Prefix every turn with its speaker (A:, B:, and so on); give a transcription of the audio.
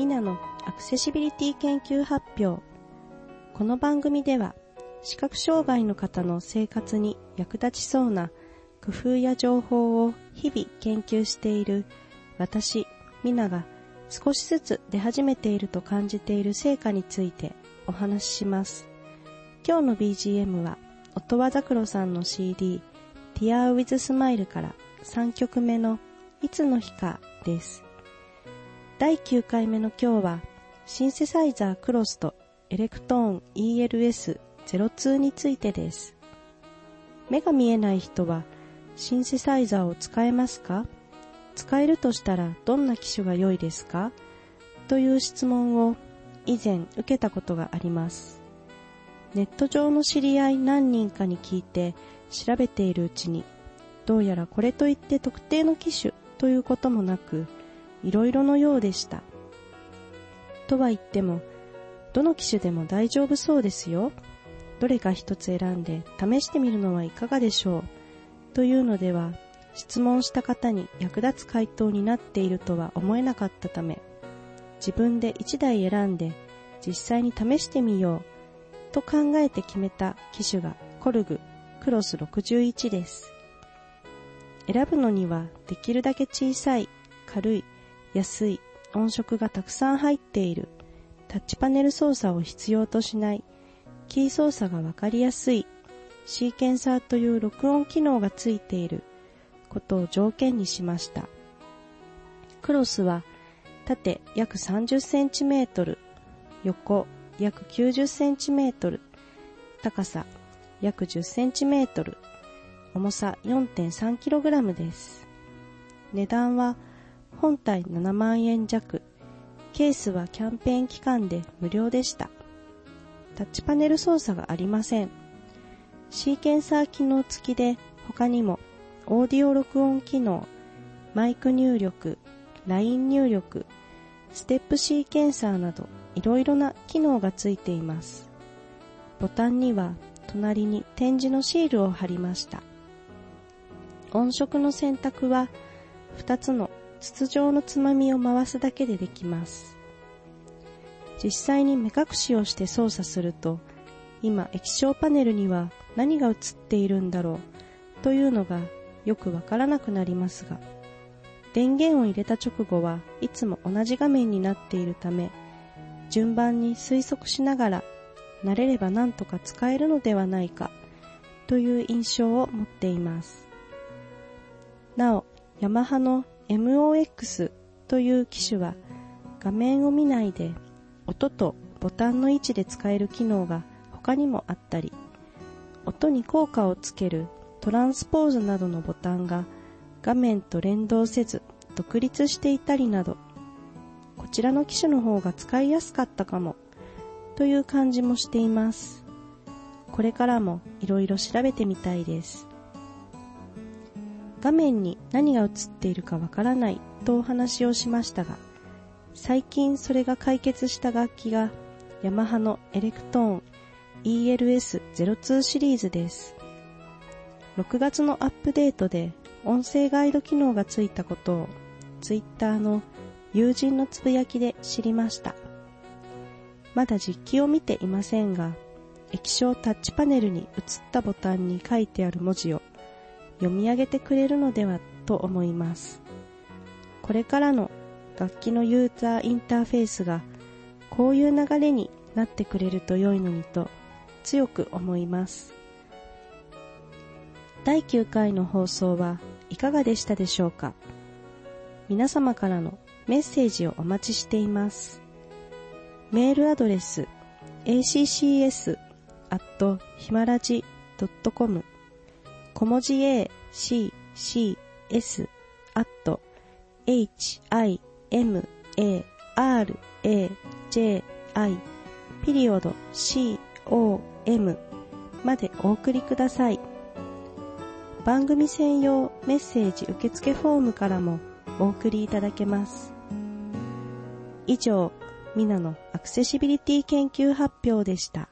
A: ミナのアクセシビリティ研究発表。この番組では、視覚障害の方の生活に役立ちそうな工夫や情報を日々研究している私、ミナが少しずつ出始めていると感じている成果についてお話しします。今日の BGM は、音羽桜さんの CD、Tear with Smile から3曲目のいつの日かです。第9回目の今日は、シンセサイザークロスとエレクトーン ELS02 についてです。目が見えない人は、シンセサイザーを使えますか？使えるとしたらどんな機種が良いですか？という質問を以前受けたことがあります。ネット上の知り合い何人かに聞いて調べているうちに、どうやらこれといって特定の機種ということもなく、いろいろのようでした。とは言っても、どの機種でも大丈夫そうですよ。どれか一つ選んで試してみるのはいかがでしょう。というのでは、質問した方に役立つ回答になっているとは思えなかったため、自分で1台選んで実際に試してみようと考えて決めた機種がコルグクロス61です。選ぶのにはできるだけ小さい、軽い、安い、音色がたくさん入っている、タッチパネル操作を必要としない、キー操作がわかりやすい、シーケンサーという録音機能がついている。ことを条件にしました。クロスは縦約30センチメートル、横約90センチメートル、高さ約10センチメートル、重さ 4.3kg です。値段は本体7万円弱、ケースはキャンペーン期間で無料でした。タッチパネル操作がありません。シーケンサー機能付きで他にもオーディオ録音機能、マイク入力、ライン入力、ステップシーケンサーなどいろいろな機能がついています。ボタンには隣に展示のシールを貼りました。音色の選択は2つの筒状のつまみを回すだけでできます。実際に目隠しをして操作すると、今液晶パネルには何が映っているんだろうというのがよくわからなくなりますが、電源を入れた直後はいつも同じ画面になっているため、順番に推測しながら慣れれば何とか使えるのではないかという印象を持っています。なお、ヤマハの MOX という機種は画面を見ないで音とボタンの位置で使える機能が他にもあったり、音に効果をつけるトランスポーズなどのボタンが画面と連動せず独立していたりなど、こちらの機種の方が使いやすかったかもという感じもしています。これからもいろいろ調べてみたいです。画面に何が映っているかわからないとお話をしましたが、最近それが解決した楽器がヤマハのエレクトーン ELS02 シリーズです。6月のアップデートで音声ガイド機能がついたことをツイッターの友人のつぶやきで知りました。まだ実機を見ていませんが、液晶タッチパネルに映ったボタンに書いてある文字を読み上げてくれるのではと思います。これからの楽器のユーザーインターフェースがこういう流れになってくれると良いのにと強く思います。第9回の放送はいかがでしたでしょうか？皆様からのメッセージをお待ちしています。メールアドレス accs アットヒマラジ .com 小文字 a, c, c, s アット h, i, m, a, r, a, j, i ピリオド c, o, m までお送りください。番組専用メッセージ受付フォームからもお送りいただけます。以上、ミナのアクセシビリティ研究発表でした。